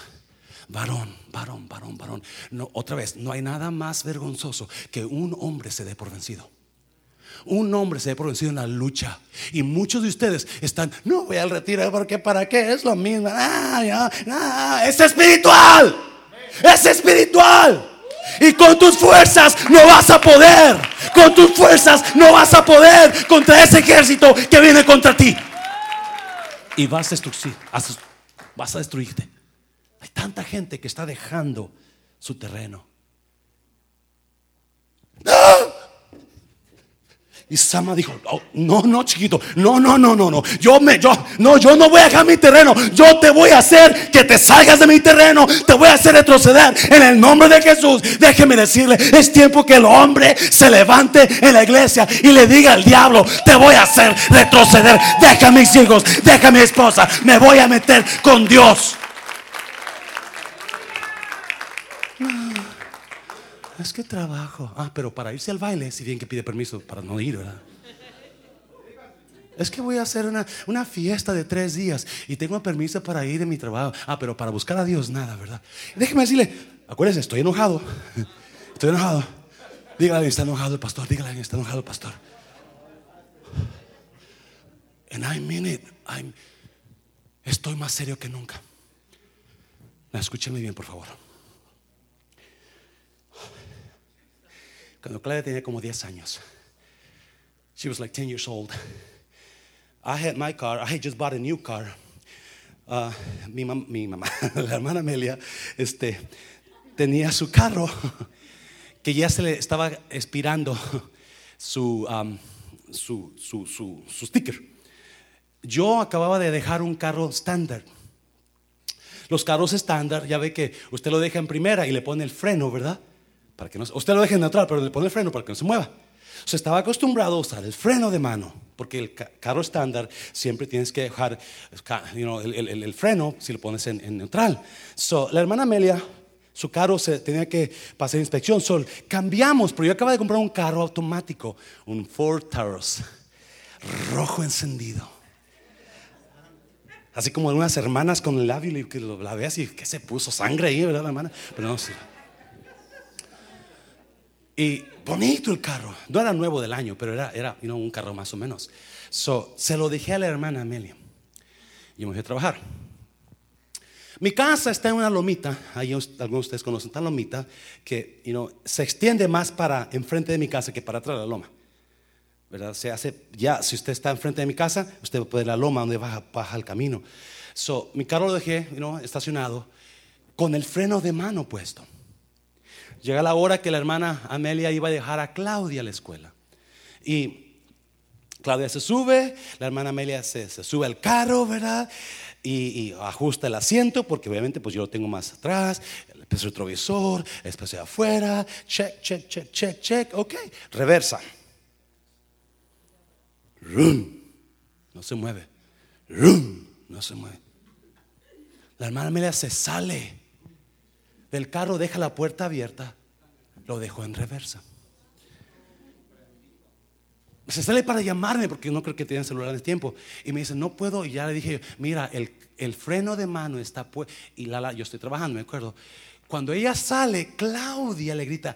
Varón, varón, varón, varón. No, otra vez, no hay nada más vergonzoso que un hombre se dé por vencido. Un hombre se dé por vencido en la lucha. Y muchos de ustedes están, no voy al retiro porque para qué es lo mismo. Ah, ya, ah, es espiritual. Es espiritual. Y con tus fuerzas no vas a poder. Con tus fuerzas no vas a poder contra ese ejército que viene contra ti. Y vas a destruir, vas a destruirte. Hay tanta gente que está dejando su terreno. Y Sama dijo, oh, no, no, chiquito, no, no, no, no, no. Yo me, yo, no, yo no voy a dejar mi terreno. Yo te voy a hacer que te salgas de mi terreno. Te voy a hacer retroceder en el nombre de Jesús. Déjeme decirle, es tiempo que el hombre se levante en la iglesia y le diga al diablo, te voy a hacer retroceder. Deja a mis hijos, deja a mi esposa. Me voy a meter con Dios. Es que trabajo. Ah, pero para irse al baile, si bien que pide permiso para no ir, ¿verdad? Es que voy a hacer una, una, fiesta de tres días y tengo permiso para ir en mi trabajo. Ah, pero para buscar a Dios nada, ¿verdad? Déjeme decirle, acuérdense, estoy enojado. Estoy enojado. Dígale, está enojado el pastor. Dígale, está enojado el pastor. And I mean it. I'm, estoy más serio que nunca. Escúcheme bien, por favor. Cuando Claudia tenía como 10 años. She was like 10 years old. I had my car. I had just bought a new car. Uh, mi, mi, mamá, la hermana Amelia, este, tenía su carro que ya se le estaba expirando su, um, su, su, su, su sticker. Yo acababa de dejar un carro estándar. Los carros estándar, ya ve que usted lo deja en primera y le pone el freno, ¿verdad? Para que no, usted lo deje neutral, pero le pone el freno para que no se mueva. O estaba acostumbrado a usar el freno de mano, porque el carro estándar siempre tienes que dejar el, freno si lo pones en, neutral. So, la hermana Amelia, su carro se tenía que pasar inspección. So, cambiamos, pero yo acabo de comprar un carro automático, un Ford Taurus, rojo encendido. Así como unas hermanas con el labio que la veas y que se puso sangre ahí, ¿verdad, la hermana? Pero no, sí. Y bonito el carro. No era nuevo del año, pero era, era un carro más o menos. So, se lo dejé a la hermana Amelia. Y me fui a trabajar. Mi casa está en una lomita, ahí algunos de ustedes conocen esta lomita, que se extiende más para enfrente de mi casa que para atrás de la loma. ¿Verdad? Se hace, ya, si usted está enfrente de mi casa, usted puede ir a la loma donde baja, baja el camino. So, mi carro lo dejé estacionado con el freno de mano puesto. Llega la hora que la hermana Amelia iba a dejar a Claudia a la escuela. Y Claudia se sube, la hermana Amelia se, sube al carro, ¿verdad? Y, ajusta el asiento, porque obviamente pues yo lo tengo más atrás, el retrovisor, espacio de afuera, check, check, check, check, check, ok, reversa. Rum, no se mueve. Rum, no se mueve. La hermana Amelia se sale del carro, deja la puerta abierta, lo dejó en reversa. Se sale para llamarme porque no creo que tengan celular en tiempo. Y me dice, no puedo. Y ya le dije, mira, el, freno de mano está puesto. Y la, la, yo estoy trabajando, me acuerdo. Cuando ella sale, Claudia le grita,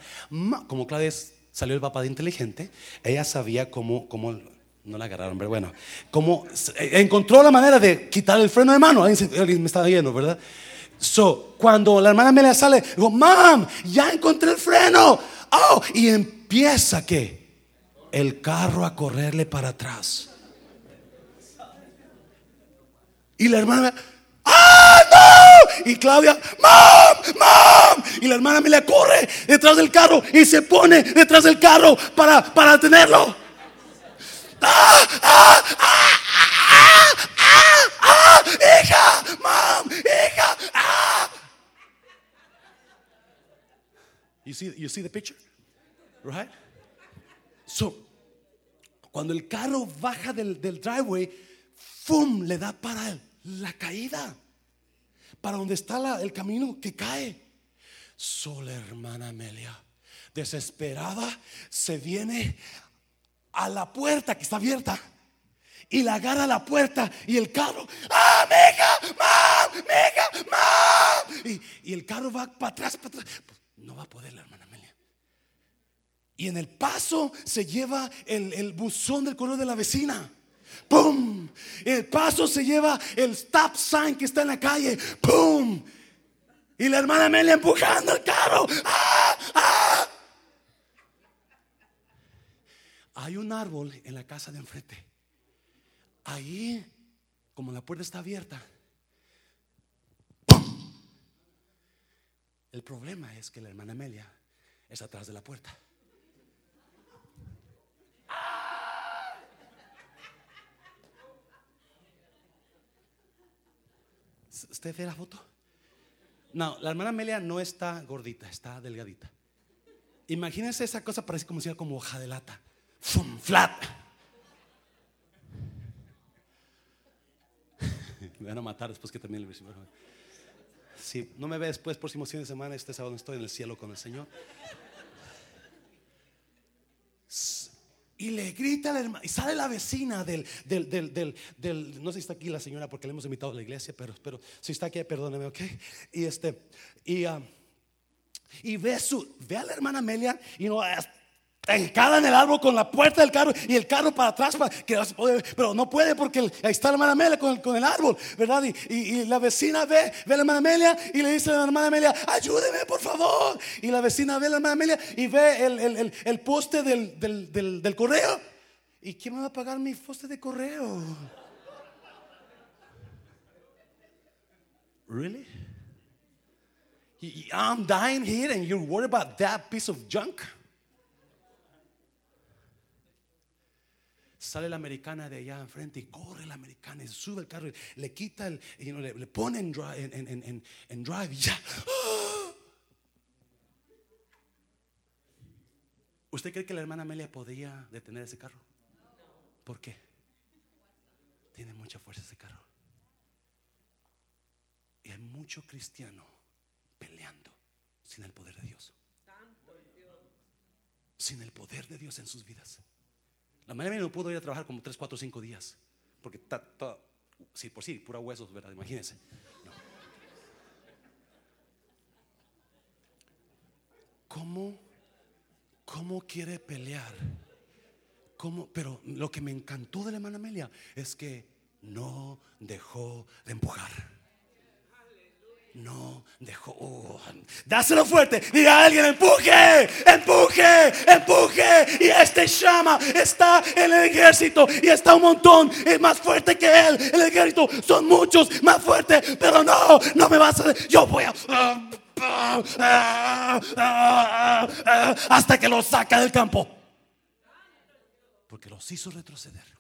como Claudia salió el papá de inteligente, ella sabía cómo, cómo no la agarraron, pero bueno, cómo encontró la manera de quitar el freno de mano. Alguien me estaba viendo, ¿verdad? So, cuando la hermana Amelia sale, digo, mam, ya encontré el freno. Oh, y empieza que el carro a correrle para atrás. Y la hermana, ¡ah, no! Y Claudia, ¡mam, mam! Y la hermana Amelia corre detrás del carro y se pone detrás del carro para, para detenerlo. ¡Ah, ah, ah! ¡Ah! ¡Hija! ¡Mom! ¡Hija! ¡Ah! You see, you see the picture? Right? So, cuando el carro baja del, del driveway, ¡fum! Le da para la caída. Para donde está el camino que cae. Solo hermana Amelia, desesperada, se viene a la puerta que está abierta y la agarra a la puerta y el carro, ¡ah, mija! ¡Mam! ¡Mija! ¡Ma! Y, y el carro va para atrás, para atrás. No va a poder la hermana Amelia. Y en el paso se lleva el, el buzón del correo de la vecina. ¡Pum! En el paso se lleva el stop sign que está en la calle. ¡Pum! Y la hermana Amelia empujando el carro. ¡Ah! ¡Ah! Hay un árbol en la casa de enfrente. Ahí, como la puerta está abierta, El problema es que la hermana Amelia es atrás de la puerta. ¿Usted ve la foto? No, la hermana Amelia no está gordita, está delgadita. Imagínense esa cosa, parece como si era como hoja de lata. ¡Fum! Flat. Me van a matar después que también le Si no me ve después, próximo fin de semana, este sábado estoy en el cielo con el Señor. Y le grita la hermana, y sale la vecina del, del, del, del, no sé si está aquí la señora porque le hemos invitado a la iglesia, pero, pero si está aquí, perdóneme, ok. Y este, y, uh, y ve, su, ve a la hermana Amelia y no, encada en el árbol con la puerta del carro y el carro para atrás, para que pero no puede porque ahí está la hermana Amelia con el, con el árbol, ¿verdad? Y, la vecina ve, ve a la hermana Amelia y le dice a la hermana Amelia, ayúdeme por favor. Y la vecina ve a la hermana Amelia y ve el, el, el, poste del, del, del, del correo. ¿Y quién me va a pagar mi poste de correo? Really? I'm dying here and you're worried about that piece of junk? Sale la americana de allá enfrente y corre la americana y sube el carro y le quita el, y le, le, pone en, drive y ya. ¿Usted cree que la hermana Amelia podía detener ese carro? ¿Por qué? Tiene mucha fuerza ese carro. Y hay mucho cristiano peleando sin el poder de Dios. Sin el poder de Dios en sus vidas. La mañana no pudo ir a trabajar como 3, 4, 5 días. Porque está toda, sí, por sí, pura huesos, ¿verdad? Imagínense. ¿Cómo, ¿Cómo quiere pelear? ¿Cómo? Pero lo que me encantó de la hermana Amelia es que no dejó de empujar no dejó. Dáselo fuerte. Diga a alguien: empuje, empuje, empuje. Y este llama está en el ejército y está un montón. Es más fuerte que él. El ejército son muchos más fuertes. Pero no, no me vas a. Yo voy a. Hasta que los saca del campo. Porque los hizo retroceder.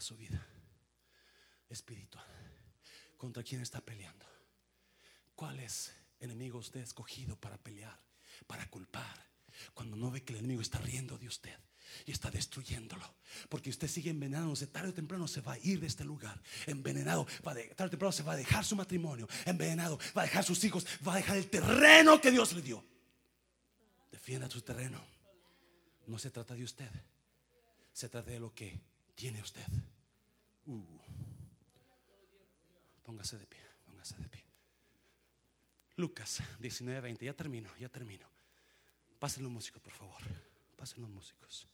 Su vida espiritual? ¿Contra quién está peleando? ¿Cuál es enemigo usted escogido para pelear, para culpar? Cuando no ve que el enemigo está riendo de usted y está destruyéndolo. Porque usted sigue envenenándose, tarde o temprano se va a ir de este lugar. Envenenado, tarde o temprano se va a dejar su matrimonio. Envenenado, va a dejar sus hijos, va a dejar el terreno que Dios le dio. Defienda su terreno. No se trata de usted, se trata de lo que tiene usted? Uh. Póngase de pie, póngase de pie. Lucas 19, 20, ya termino, ya termino. Pasen los músicos, por favor. Pasen los músicos.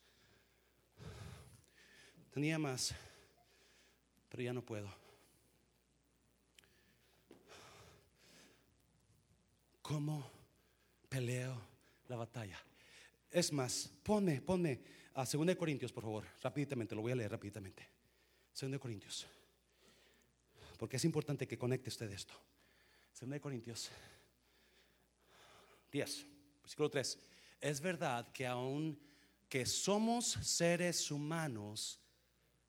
Tenía más, pero ya no puedo. ¿Cómo peleo la batalla? Es más, pone, pone a 2 Corintios, por favor, rápidamente, lo voy a leer rápidamente. 2 Corintios. Porque es importante que conecte usted esto. 2 Corintios 10, versículo 3. Es verdad que aun que somos seres humanos,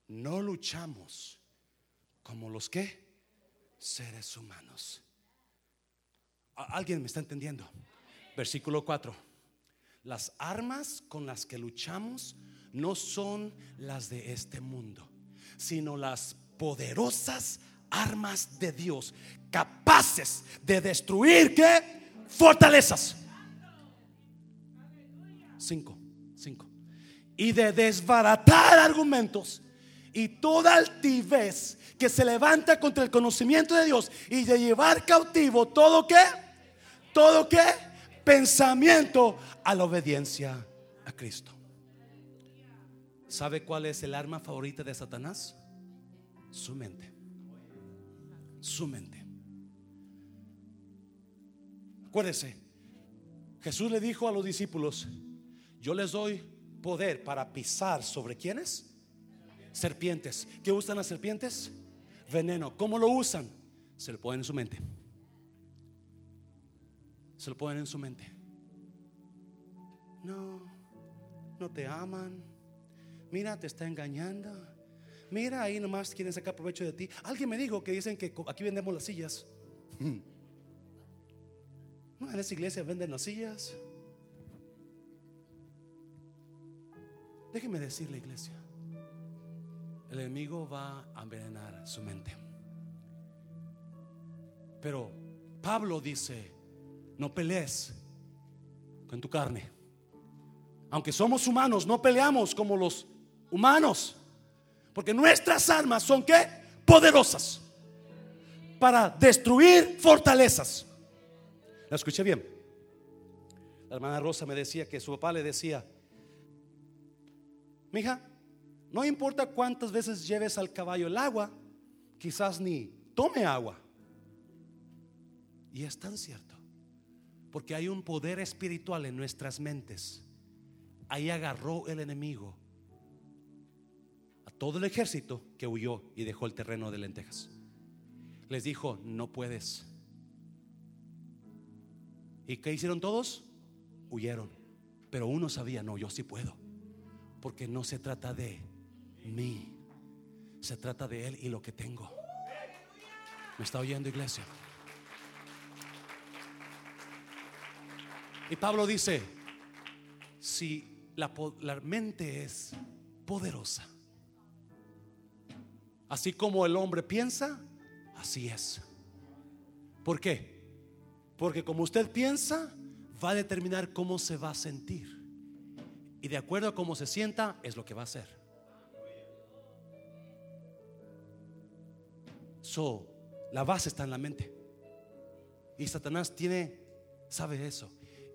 no luchamos como los que seres humanos. ¿Alguien me está entendiendo? Versículo 4 las armas con las que luchamos no son las de este mundo, sino las poderosas armas de Dios, capaces de destruir qué? Fortalezas. cinco, cinco. Y de desbaratar argumentos y toda altivez que se levanta contra el conocimiento de Dios y de llevar cautivo todo que, todo que, pensamiento a la obediencia a Cristo. ¿Sabe cuál es el arma favorita de Satanás? Su mente. Su mente. Acuérdese, Jesús le dijo a los discípulos, yo les doy poder para pisar sobre quienes? Serpientes. ¿Qué usan las serpientes? Veneno. ¿Cómo lo usan? Se lo ponen en su mente. Se lo ponen en su mente. No, no te aman. Mira, te está engañando. Mira, ahí nomás quieren sacar provecho de ti. Alguien me dijo que dicen que aquí vendemos las sillas. No, en esa iglesia venden las sillas. Déjeme decir la iglesia. El enemigo va a envenenar su mente. Pero Pablo dice, no pelees con tu carne. Aunque somos humanos, no peleamos como los humanos. Porque nuestras armas son qué? Poderosas. Para destruir fortalezas. La escuché bien. La hermana Rosa me decía que su papá le decía, mija, no importa cuántas veces lleves al caballo el agua, quizás ni tome agua. Y es tan cierto, porque hay un poder espiritual en nuestras mentes. Ahí agarró el enemigo a todo el ejército que huyó y dejó el terreno de lentejas. Les dijo, no puedes. ¿Y qué hicieron todos? Huyeron. Pero uno sabía, no, yo sí puedo. Porque no se trata de mí. Se trata de Él y lo que tengo. ¿Me está oyendo iglesia? Y Pablo dice, si la, mente es poderosa, así como el hombre piensa, así es. ¿Por qué? Porque como usted piensa, va a determinar cómo se va a sentir. Y de acuerdo a cómo se sienta, es lo que va a hacer. So, la base está en la mente. Y Satanás tiene, sabe eso.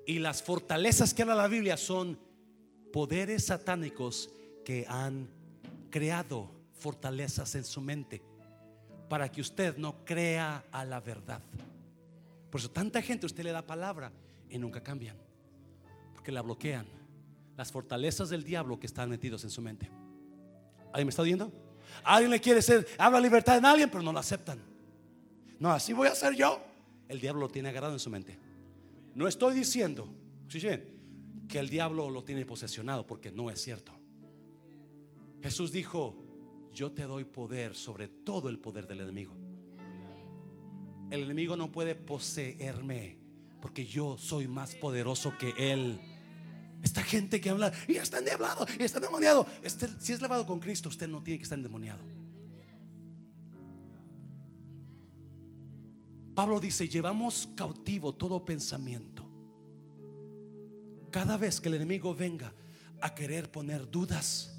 Y las fortalezas que habla la Biblia son poderes satánicos que han creado fortalezas en su mente para que usted no crea a la verdad. Por eso tanta gente usted le da palabra y nunca cambian, porque la bloquean. Las fortalezas del diablo que están metidos en su mente. ¿Alguien me está oyendo? Alguien le quiere ser, habla libertad en alguien, pero no lo aceptan. No, así voy a ser yo. El diablo lo tiene agarrado en su mente. No estoy diciendo, que el diablo lo tiene posesionado, porque no es cierto. Jesús dijo, yo te doy poder sobre todo el poder del enemigo. El enemigo no puede poseerme, porque yo soy más poderoso que él. Esta gente que habla y está endemoniado y está endemoniado. Este, si es lavado con Cristo, usted no tiene que estar endemoniado. Pablo dice: Llevamos cautivo todo pensamiento. Cada vez que el enemigo venga a querer poner dudas,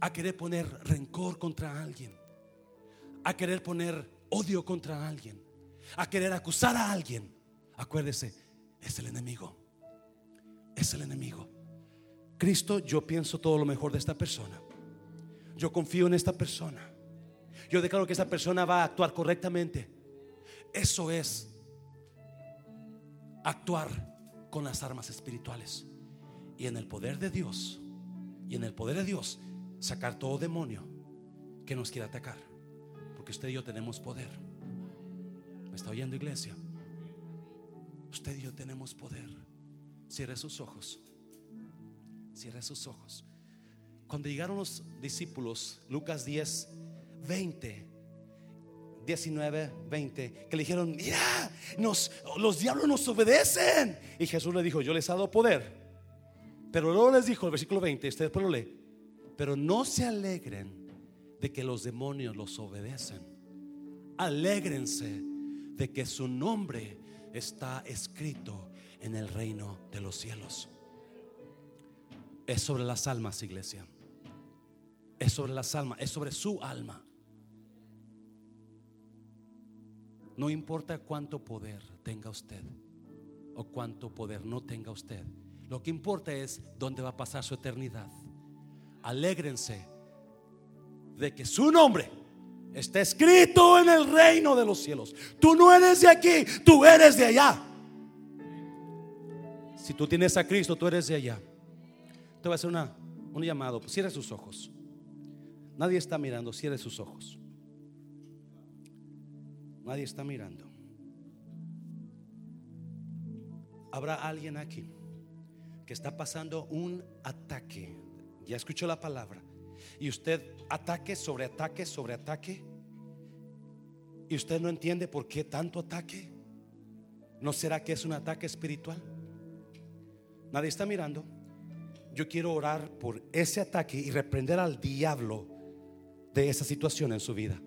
a querer poner rencor contra alguien, a querer poner odio contra alguien, a querer acusar a alguien, acuérdese, es el enemigo es el enemigo. Cristo, yo pienso todo lo mejor de esta persona. Yo confío en esta persona. Yo declaro que esta persona va a actuar correctamente. Eso es actuar con las armas espirituales. Y en el poder de Dios, y en el poder de Dios, sacar todo demonio que nos quiera atacar. Porque usted y yo tenemos poder. ¿Me está oyendo iglesia? Usted y yo tenemos poder. Cierre sus ojos. Cierre sus ojos. Cuando llegaron los discípulos, Lucas 10, 20, 19, 20, que le dijeron, mira, nos, los diablos nos obedecen. Y Jesús le dijo, yo les he dado poder. Pero luego les dijo, el versículo 20, usted después lo pero no se alegren de que los demonios los obedecen. Alégrense de que su nombre está escrito en el reino de los cielos. Es sobre las almas, iglesia. Es sobre las almas, es sobre su alma. No importa cuánto poder tenga usted o cuánto poder no tenga usted. Lo que importa es dónde va a pasar su eternidad. Alégrense de que su nombre está escrito en el reino de los cielos. Tú no eres de aquí, tú eres de allá. Si tú tienes a Cristo, tú eres de allá. Te voy a hacer una, un llamado. Cierre sus ojos. Nadie está mirando, cierre sus ojos. Nadie está mirando. Habrá alguien aquí que está pasando un ataque. Ya escuchó la palabra. Y usted ataque sobre ataque sobre ataque. Y usted no entiende por qué tanto ataque. ¿No será que es un ataque espiritual? Nadie está mirando. Yo quiero orar por ese ataque y reprender al diablo de esa situación en su vida.